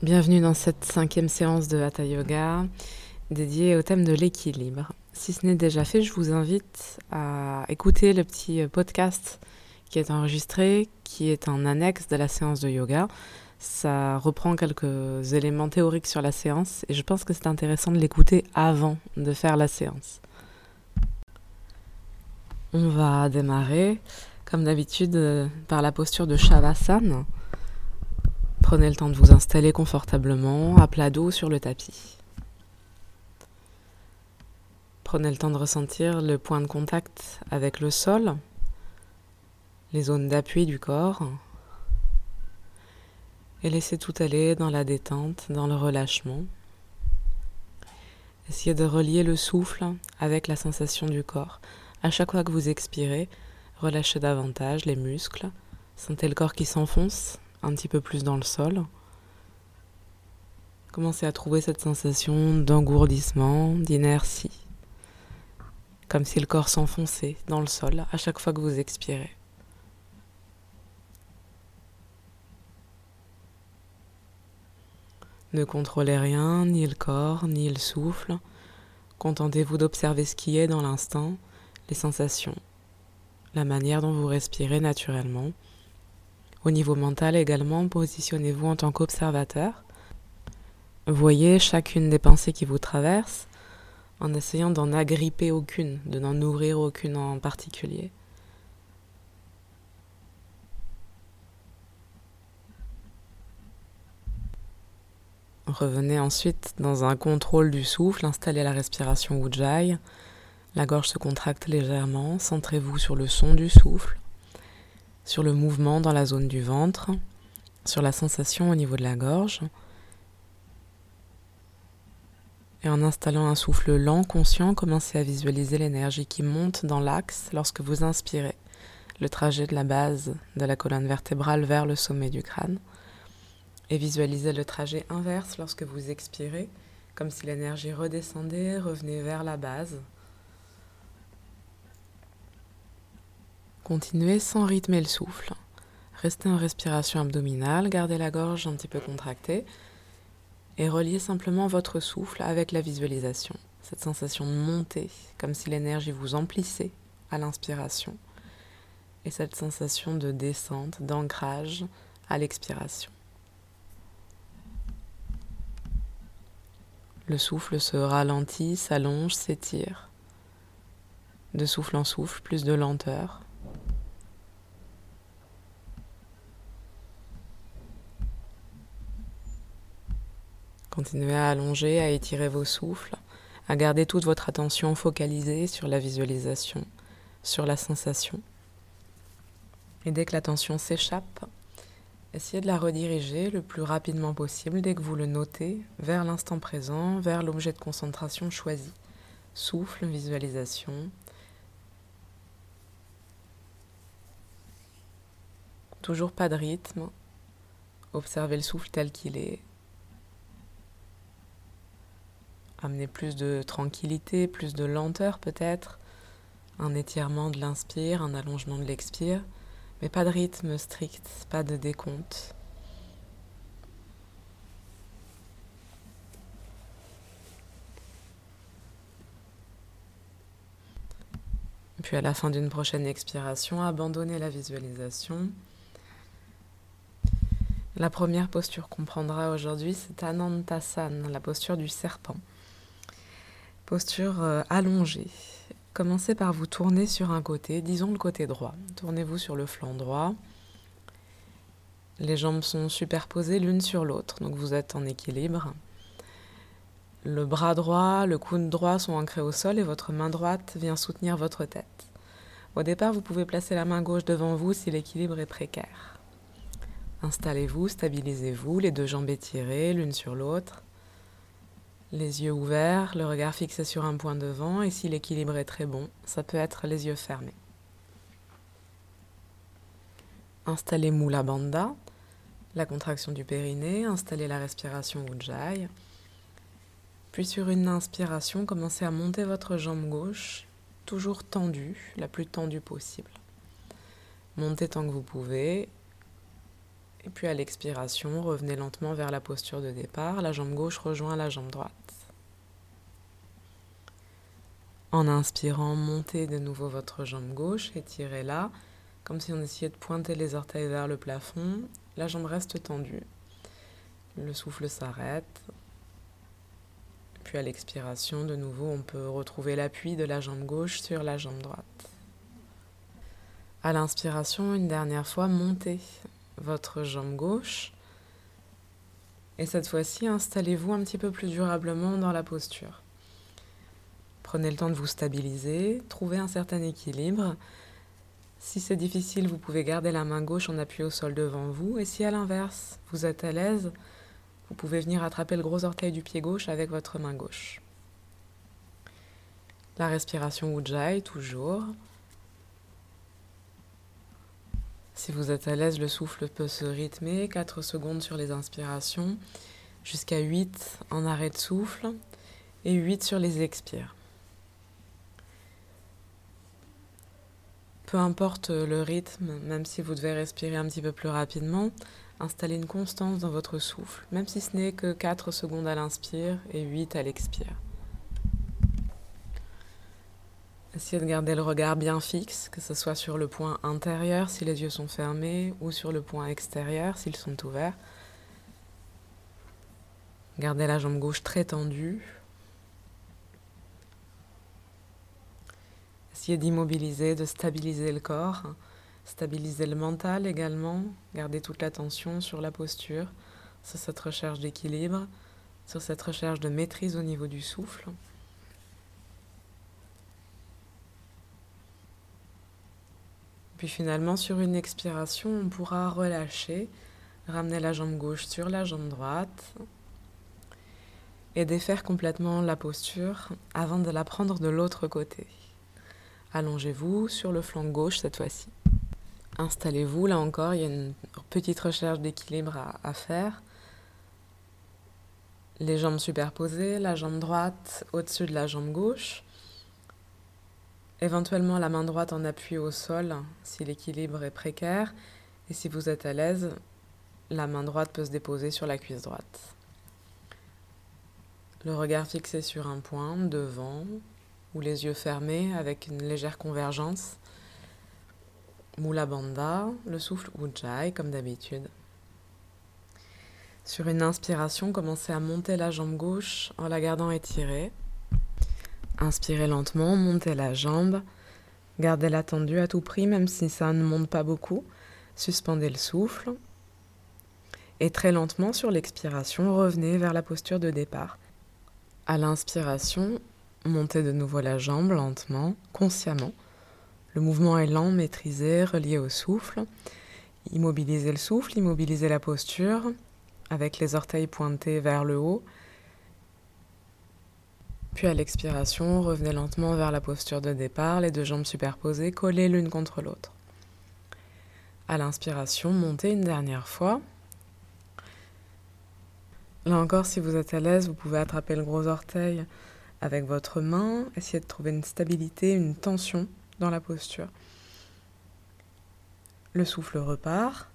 Bienvenue dans cette cinquième séance de Hatha Yoga dédiée au thème de l'équilibre. Si ce n'est déjà fait, je vous invite à écouter le petit podcast qui est enregistré, qui est un annexe de la séance de yoga. Ça reprend quelques éléments théoriques sur la séance et je pense que c'est intéressant de l'écouter avant de faire la séance. On va démarrer, comme d'habitude, par la posture de Shavasana Prenez le temps de vous installer confortablement à plat dos sur le tapis. Prenez le temps de ressentir le point de contact avec le sol, les zones d'appui du corps, et laissez tout aller dans la détente, dans le relâchement. Essayez de relier le souffle avec la sensation du corps. À chaque fois que vous expirez, relâchez davantage les muscles. Sentez le corps qui s'enfonce un petit peu plus dans le sol. Commencez à trouver cette sensation d'engourdissement, d'inertie, comme si le corps s'enfonçait dans le sol à chaque fois que vous expirez. Ne contrôlez rien, ni le corps, ni le souffle. Contentez-vous d'observer ce qui est dans l'instant, les sensations, la manière dont vous respirez naturellement. Au niveau mental également, positionnez-vous en tant qu'observateur. Voyez chacune des pensées qui vous traversent en essayant d'en agripper aucune, de n'en nourrir aucune en particulier. Revenez ensuite dans un contrôle du souffle, installez la respiration Ujjayi. La gorge se contracte légèrement, centrez-vous sur le son du souffle sur le mouvement dans la zone du ventre, sur la sensation au niveau de la gorge. Et en installant un souffle lent, conscient, commencez à visualiser l'énergie qui monte dans l'axe lorsque vous inspirez, le trajet de la base de la colonne vertébrale vers le sommet du crâne. Et visualisez le trajet inverse lorsque vous expirez, comme si l'énergie redescendait, revenait vers la base, Continuez sans rythmer le souffle. Restez en respiration abdominale, gardez la gorge un petit peu contractée et reliez simplement votre souffle avec la visualisation. Cette sensation de montée, comme si l'énergie vous emplissait à l'inspiration, et cette sensation de descente, d'ancrage à l'expiration. Le souffle se ralentit, s'allonge, s'étire. De souffle en souffle, plus de lenteur. Continuez à allonger, à étirer vos souffles, à garder toute votre attention focalisée sur la visualisation, sur la sensation. Et dès que l'attention s'échappe, essayez de la rediriger le plus rapidement possible dès que vous le notez vers l'instant présent, vers l'objet de concentration choisi. Souffle, visualisation. Toujours pas de rythme. Observez le souffle tel qu'il est amener plus de tranquillité, plus de lenteur peut-être, un étirement de l'inspire, un allongement de l'expire, mais pas de rythme strict, pas de décompte. Puis à la fin d'une prochaine expiration, abandonnez la visualisation. La première posture qu'on prendra aujourd'hui, c'est Anantasana, la posture du serpent. Posture euh, allongée. Commencez par vous tourner sur un côté, disons le côté droit. Tournez-vous sur le flanc droit. Les jambes sont superposées l'une sur l'autre, donc vous êtes en équilibre. Le bras droit, le coude droit sont ancrés au sol et votre main droite vient soutenir votre tête. Au départ, vous pouvez placer la main gauche devant vous si l'équilibre est précaire. Installez-vous, stabilisez-vous, les deux jambes étirées l'une sur l'autre les yeux ouverts, le regard fixé sur un point devant, et si l'équilibre est très bon, ça peut être les yeux fermés. Installez Mula Bandha, la contraction du périnée, installez la respiration Ujjayi. Puis sur une inspiration, commencez à monter votre jambe gauche, toujours tendue, la plus tendue possible. Montez tant que vous pouvez, Puis à l'expiration, revenez lentement vers la posture de départ. La jambe gauche rejoint la jambe droite. En inspirant, montez de nouveau votre jambe gauche, étirez-la, comme si on essayait de pointer les orteils vers le plafond. La jambe reste tendue. Le souffle s'arrête. Puis à l'expiration, de nouveau, on peut retrouver l'appui de la jambe gauche sur la jambe droite. À l'inspiration, une dernière fois, montez votre jambe gauche. Et cette fois-ci, installez-vous un petit peu plus durablement dans la posture. Prenez le temps de vous stabiliser, trouvez un certain équilibre. Si c'est difficile, vous pouvez garder la main gauche en appui au sol devant vous. Et si à l'inverse, vous êtes à l'aise, vous pouvez venir attraper le gros orteil du pied gauche avec votre main gauche. La respiration Ujjayi toujours. Si vous êtes à l'aise, le souffle peut se rythmer 4 secondes sur les inspirations, jusqu'à 8 en arrêt de souffle et 8 sur les expires. Peu importe le rythme, même si vous devez respirer un petit peu plus rapidement, installez une constance dans votre souffle, même si ce n'est que 4 secondes à l'inspire et 8 à l'expire. Essayez de garder le regard bien fixe, que ce soit sur le point intérieur si les yeux sont fermés ou sur le point extérieur s'ils sont ouverts. Gardez la jambe gauche très tendue. Essayez d'immobiliser, de stabiliser le corps, stabiliser le mental également. Gardez toute l'attention sur la posture, sur cette recherche d'équilibre, sur cette recherche de maîtrise au niveau du souffle. Puis finalement, sur une expiration, on pourra relâcher, ramener la jambe gauche sur la jambe droite et défaire complètement la posture avant de la prendre de l'autre côté. Allongez-vous sur le flanc gauche cette fois-ci. Installez-vous, là encore, il y a une petite recherche d'équilibre à, à, faire. Les jambes superposées, la jambe droite au-dessus de la jambe gauche. Éventuellement la main droite en appui au sol si l'équilibre est précaire. Et si vous êtes à l'aise, la main droite peut se déposer sur la cuisse droite. Le regard fixé sur un point, devant, ou les yeux fermés avec une légère convergence. Mula Bandha, le souffle Ujjayi comme d'habitude. Sur une inspiration, commencez à monter la jambe gauche en la gardant étirée. Inspirez lentement, montez la jambe. Gardez-la tendue à tout prix, même si ça ne monte pas beaucoup. Suspendez le souffle. Et très lentement, sur l'expiration, revenez vers la posture de départ. À l'inspiration, montez de nouveau la jambe lentement, consciemment. Le mouvement est lent, maîtrisé, relié au souffle. Immobilisez le souffle, immobilisez la posture, avec les orteils pointés vers le haut puis à l'expiration, revenez lentement vers la posture de départ, les deux jambes superposées, collées l'une contre l'autre. À l'inspiration, montez une dernière fois. Là encore, si vous êtes à l'aise, vous pouvez attraper le gros orteil avec votre main, essayer de trouver une stabilité, une tension dans la posture. Le souffle repart.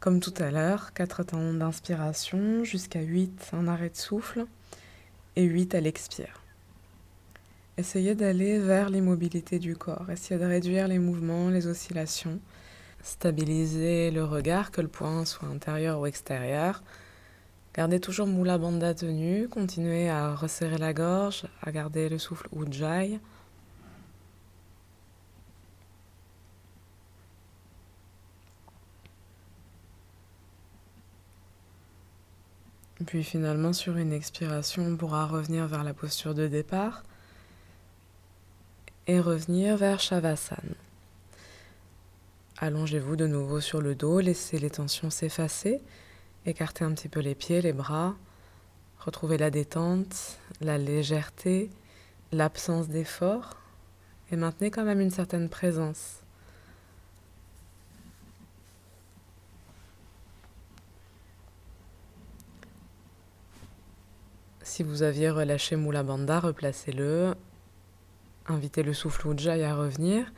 Comme tout à l'heure, 4 temps d'inspiration jusqu'à 8 en arrêt de souffle et 8 à l'expire. Essayez d'aller vers l'immobilité du corps, essayez de réduire les mouvements, les oscillations, stabiliser le regard, que le point soit intérieur ou extérieur. Gardez toujours Mula Bandha tenue, continuez à resserrer la gorge, à garder le souffle Ujjayi. Puis finalement, sur une expiration, on pourra revenir vers la posture de départ et revenir vers Shavasana. Allongez-vous de nouveau sur le dos, laissez les tensions s'effacer, écartez un petit peu les pieds, les bras, retrouvez la détente, la légèreté, l'absence d'effort et maintenez quand même une certaine présence. Si vous aviez relâché Mula Bandha, replacez-le Invitez le souffle Ujjayi à revenir.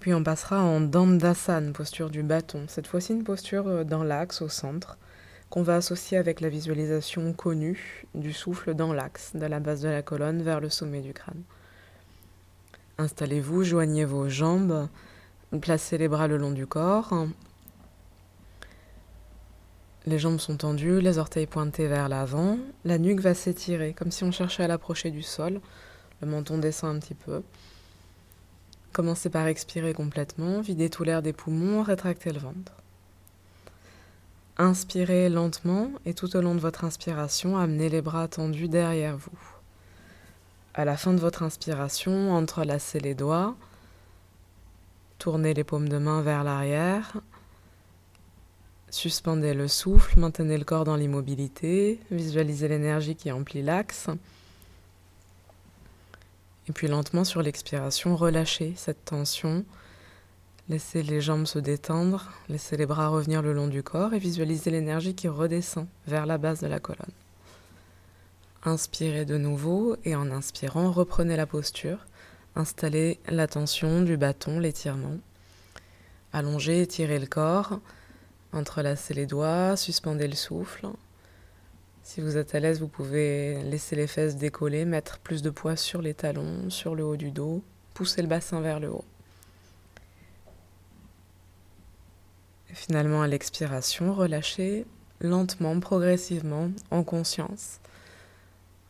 puis on passera en Dandasana, posture du bâton. Cette fois-ci une posture euh, dans l'axe, au centre, qu'on va associer avec la visualisation connue du souffle dans l'axe, de la base de la colonne vers le sommet du crâne. Installez-vous, joignez vos jambes, placez les bras le long du corps. Les jambes sont tendues, les orteils pointés vers l'avant, la nuque va s'étirer comme si on cherchait à l'approcher du sol, menton descend un petit peu. Commencez par expirer complètement, videz tout l'air des poumons, rétractez le ventre. Inspirez lentement et tout au long de votre inspiration, amenez les bras tendus derrière vous. À la fin de votre inspiration, entrelacez les doigts, tournez les paumes de main vers l'arrière, suspendez le souffle, maintenez le corps dans l'immobilité, visualisez l'énergie qui emplit l'axe. Et puis lentement sur l'expiration, relâchez cette tension. Laissez les jambes se détendre, laissez les bras revenir le long du corps et visualisez l'énergie qui redescend vers la base de la colonne. Inspirez de nouveau et en inspirant, reprenez la posture. Installez la tension du bâton, l'étirement. Allongez, étirez le corps. Entrelacez les doigts, suspendez le souffle. Si vous êtes à l'aise, vous pouvez laisser les fesses décoller, mettre plus de poids sur les talons, sur le haut du dos, pousser le bassin vers le haut. Finalement, à l'expiration, relâchez lentement, progressivement, en conscience.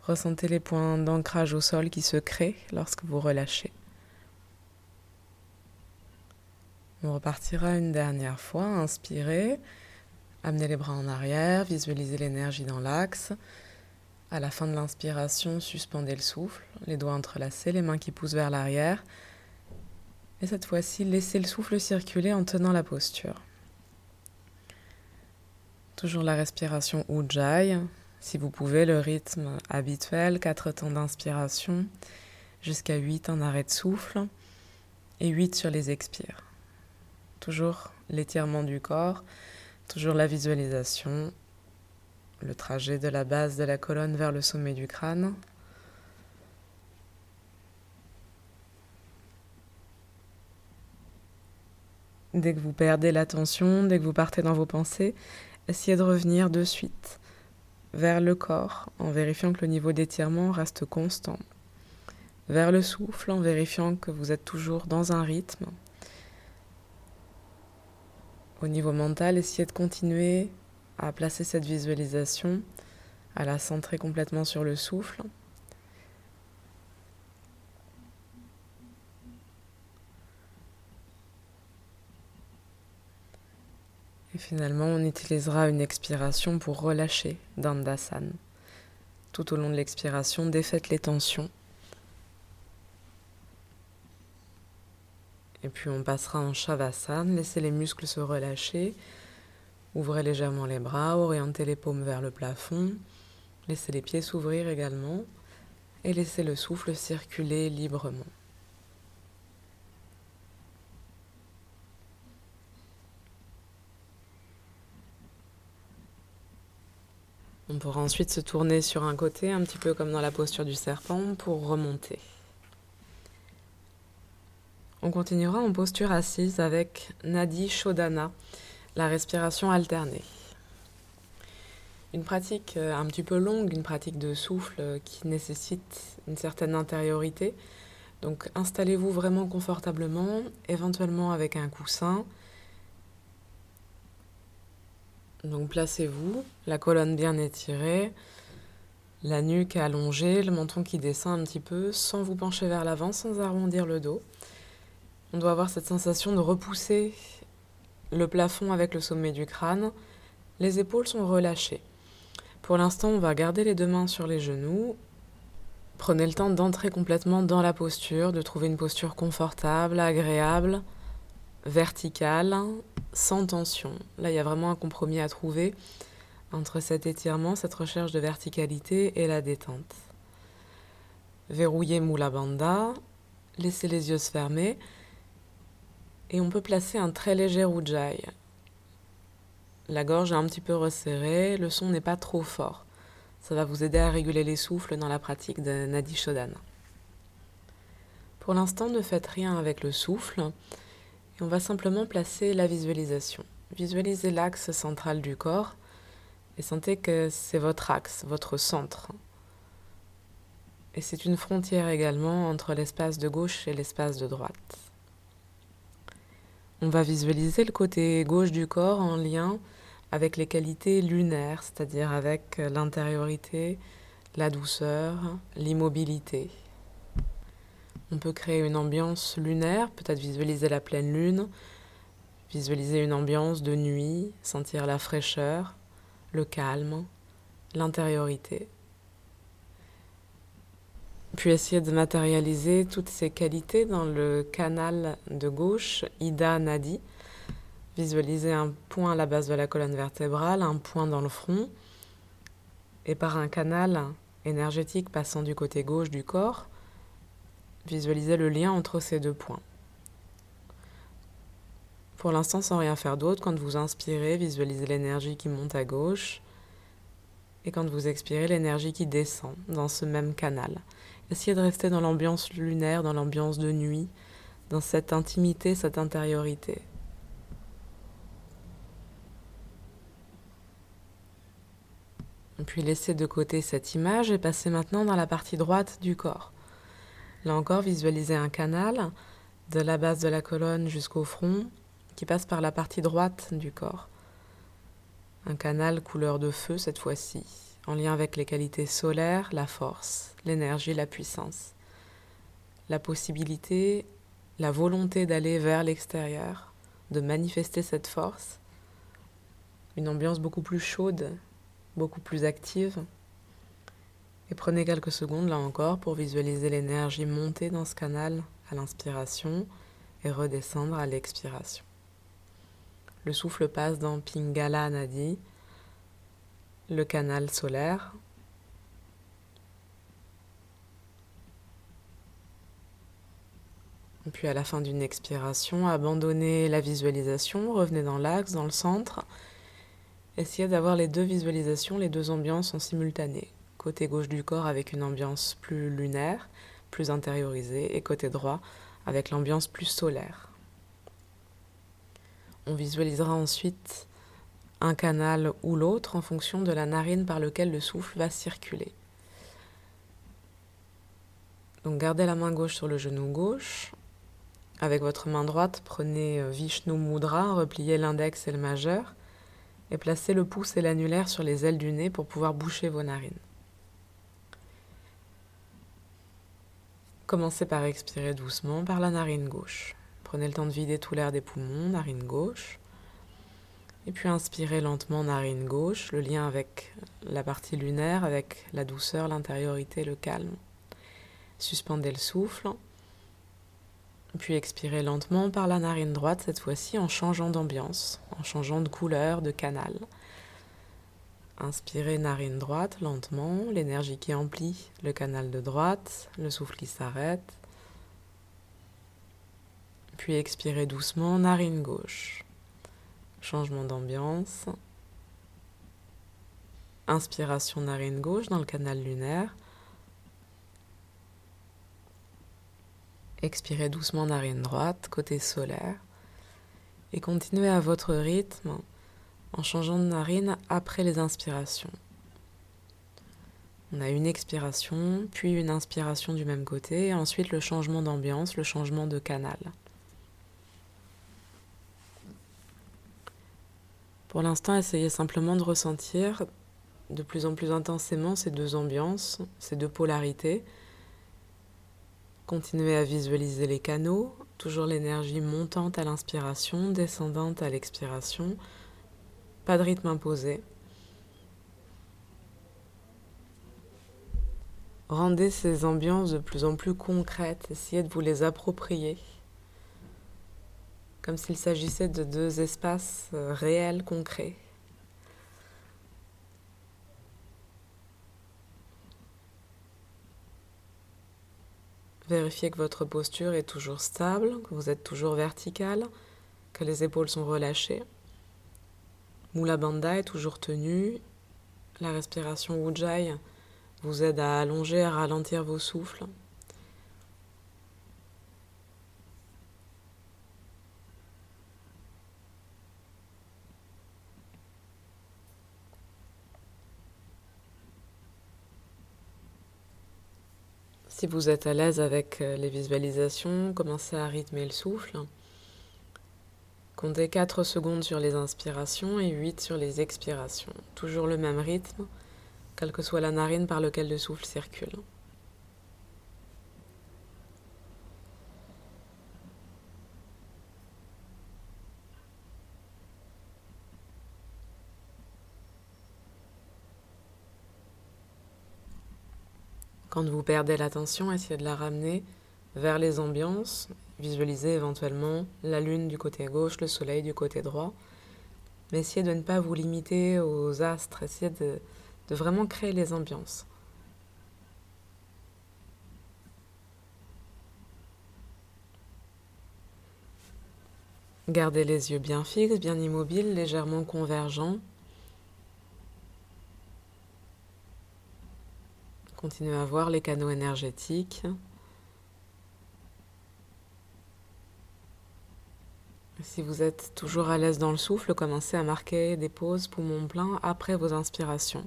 Ressentez les points d'ancrage au sol qui se créent lorsque vous relâchez. On repartira une dernière fois. Inspirez. Amenez les bras en arrière, visualisez l'énergie dans l'axe. À la fin de l'inspiration, suspendez le souffle, les doigts entrelacés, les mains qui poussent vers l'arrière. Et cette fois-ci, laissez le souffle circuler en tenant la posture. Toujours la respiration Ujjayi. Si vous pouvez, le rythme habituel, 4 temps d'inspiration, jusqu'à 8 en arrêt de souffle et 8 sur les expires. Toujours l'étirement du corps Toujours la visualisation, le trajet de la base de la colonne vers le sommet du crâne. Dès que vous perdez l'attention, dès que vous partez dans vos pensées, essayez de revenir de suite vers le corps en vérifiant que le niveau d'étirement reste constant, vers le souffle en vérifiant que vous êtes toujours dans un rythme, au niveau mental, essayez de continuer à placer cette visualisation, à la centrer complètement sur le souffle. Et finalement, on utilisera une expiration pour relâcher Dandasana. Tout au long de l'expiration, défaites les tensions. Et puis on passera en Shavasana, laissez les muscles se relâcher, ouvrez légèrement les bras, orientez les paumes vers le plafond, laissez les pieds s'ouvrir également et laissez le souffle circuler librement. On pourra ensuite se tourner sur un côté, un petit peu comme dans la posture du serpent, pour remonter. On continuera en posture assise avec Nadi Shodhana, la respiration alternée. Une pratique euh, un petit peu longue, une pratique de souffle euh, qui nécessite une certaine intériorité. Donc installez-vous vraiment confortablement, éventuellement avec un coussin. Donc placez-vous, la colonne bien étirée, la nuque allongée, le menton qui descend un petit peu sans vous pencher vers l'avant, sans arrondir le dos. On doit avoir cette sensation de repousser le plafond avec le sommet du crâne. Les épaules sont relâchées. Pour l'instant, on va garder les deux mains sur les genoux. Prenez le temps d'entrer complètement dans la posture, de trouver une posture confortable, agréable, verticale, sans tension. Là, il y a vraiment un compromis à trouver entre cet étirement, cette recherche de verticalité et la détente. Verrouillez Mula Bandha, laissez les yeux se fermer et on peut placer un très léger ujjayi. La gorge est un petit peu resserrée, le son n'est pas trop fort. Ça va vous aider à réguler les souffles dans la pratique de Nadi Shodhana. Pour l'instant, ne faites rien avec le souffle. Et on va simplement placer la visualisation. Visualisez l'axe central du corps et sentez que c'est votre axe, votre centre. Et c'est une frontière également entre l'espace de gauche et l'espace de droite. On va visualiser le côté gauche du corps en lien avec les qualités lunaires, c'est-à-dire avec l'intériorité, la douceur, l'immobilité. On peut créer une ambiance lunaire, peut-être visualiser la pleine lune, visualiser une ambiance de nuit, sentir la fraîcheur, le calme, l'intériorité. Puis essayer de matérialiser toutes ces qualités dans le canal de gauche, Ida Nadi. Visualiser un point à la base de la colonne vertébrale, un point dans le front, et par un canal énergétique passant du côté gauche du corps, visualiser le lien entre ces deux points. Pour l'instant, sans rien faire d'autre, quand vous inspirez, visualisez l'énergie qui monte à gauche, et quand vous expirez, l'énergie qui descend dans ce même canal. Essayez de rester dans l'ambiance lunaire, dans l'ambiance de nuit, dans cette intimité, cette intériorité. Puis laissez de côté cette image et passez maintenant dans la partie droite du corps. Là encore, visualisez un canal de la base de la colonne jusqu'au front qui passe par la partie droite du corps. Un canal couleur de feu cette fois-ci, en lien avec les qualités solaires, la force, l'énergie, la puissance, la possibilité, la volonté d'aller vers l'extérieur, de manifester cette force, une ambiance beaucoup plus chaude, beaucoup plus active. Et prenez quelques secondes là encore pour visualiser l'énergie monter dans ce canal à l'inspiration et redescendre à l'expiration. Le souffle passe dans Pingala Nadi, le canal solaire. Puis à la fin d'une expiration, abandonnez la visualisation, revenez dans l'axe, dans le centre. Essayez d'avoir les deux visualisations, les deux ambiances en simultané. Côté gauche du corps avec une ambiance plus lunaire, plus intériorisée, et côté droit avec l'ambiance plus solaire. On visualisera ensuite un canal ou l'autre en fonction de la narine par lequel le souffle va circuler. Donc gardez la main gauche sur le genou gauche. Avec votre main droite, prenez euh, Vishnu Mudra, repliez l'index et le majeur et placez le pouce et l'annulaire sur les ailes du nez pour pouvoir boucher vos narines. Commencez par expirer doucement par la narine gauche. Prenez le temps de vider tout l'air des poumons, narine gauche. Et puis inspirez lentement narine gauche, le lien avec la partie lunaire, avec la douceur, l'intériorité, le calme. Suspendez le souffle. Puis expirez lentement par la narine droite, cette fois-ci en changeant d'ambiance, en changeant de couleur, de canal. Inspirez narine droite lentement, l'énergie qui emplit le canal de droite, le souffle qui s'arrête. Puis expirez doucement, narine gauche. Changement d'ambiance. Inspiration narine gauche dans le canal lunaire. Expirez doucement narine droite, côté solaire. Et continuez à votre rythme en changeant de narine après les inspirations. On a une expiration, puis une inspiration du même côté, et ensuite le changement d'ambiance, le changement de canal. Pour l'instant, essayez simplement de ressentir de plus en plus intensément ces deux ambiances, ces deux polarités. Continuez à visualiser les canaux, toujours l'énergie montante à l'inspiration, descendante à l'expiration. Pas de rythme imposé. Rendez ces ambiances de plus en plus concrètes, essayez de vous les approprier comme s'il s'agissait de deux espaces euh, réels, concrets. Vérifiez que votre posture est toujours stable, que vous êtes toujours vertical, que les épaules sont relâchées. Mula Bandha est toujours tenue. La respiration Ujjayi vous aide à allonger, à ralentir vos souffles. Si vous êtes à l'aise avec euh, les visualisations, commencez à rythmer le souffle. Comptez 4 secondes sur les inspirations et 8 sur les expirations. Toujours le même rythme, quelle que soit la narine par laquelle le souffle circule. Quand vous perdez l'attention, essayez de la ramener vers les ambiances. Visualisez éventuellement la lune du côté gauche, le soleil du côté droit. Mais essayez de ne pas vous limiter aux astres. Essayez de, vraiment créer les ambiances. Gardez les yeux bien fixes, bien immobiles, légèrement convergents. Continuez à voir les canaux énergétiques. Si vous êtes toujours à l'aise dans le souffle, commencez à marquer des pauses poumons pleins après vos inspirations.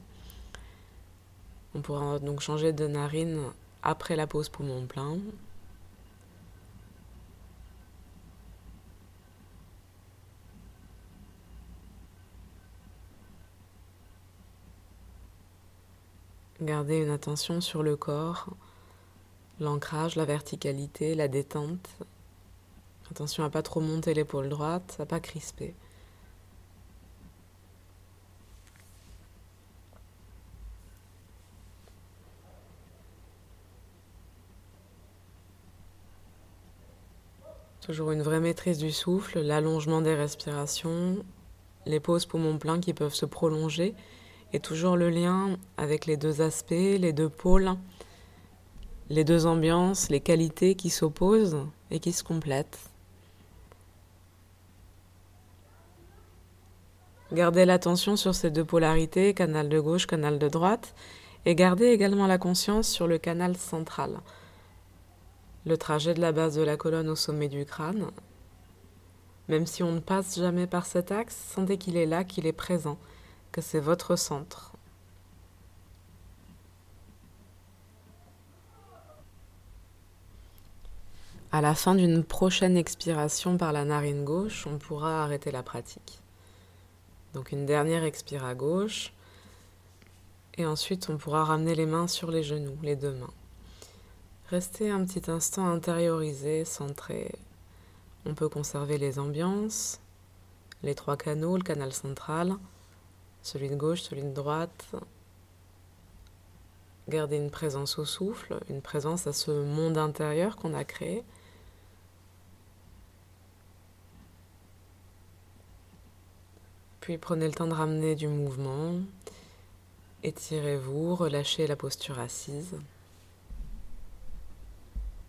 On pourra donc changer de narine après la pause poumon plein. Gardez une attention sur le corps, l'ancrage, la verticalité, la détente. Attention à pas trop monter l'épaule droite, à pas crisper. Toujours une vraie maîtrise du souffle, l'allongement des respirations, les pauses poumons pleins qui peuvent se prolonger et toujours le lien avec les deux aspects, les deux pôles, les deux ambiances, les qualités qui s'opposent et qui se complètent. Gardez l'attention sur ces deux polarités, canal de gauche, canal de droite, et gardez également la conscience sur le canal central, le trajet de la base de la colonne au sommet du crâne. Même si on ne passe jamais par cet axe, sentez qu'il est là, qu'il est présent, c'est votre centre. À la fin d'une prochaine expiration par la narine gauche, on pourra arrêter la pratique. Donc une dernière expire à gauche. Et ensuite, on pourra ramener les mains sur les genoux, les deux mains. Restez un petit instant intériorisé, centré. On peut conserver les ambiances, les trois canaux, le canal central, celui de gauche, celui de droite. Gardez une présence au souffle, une présence à ce monde intérieur qu'on a créé. Puis prenez le temps de ramener du mouvement. Étirez-vous, relâchez la posture assise.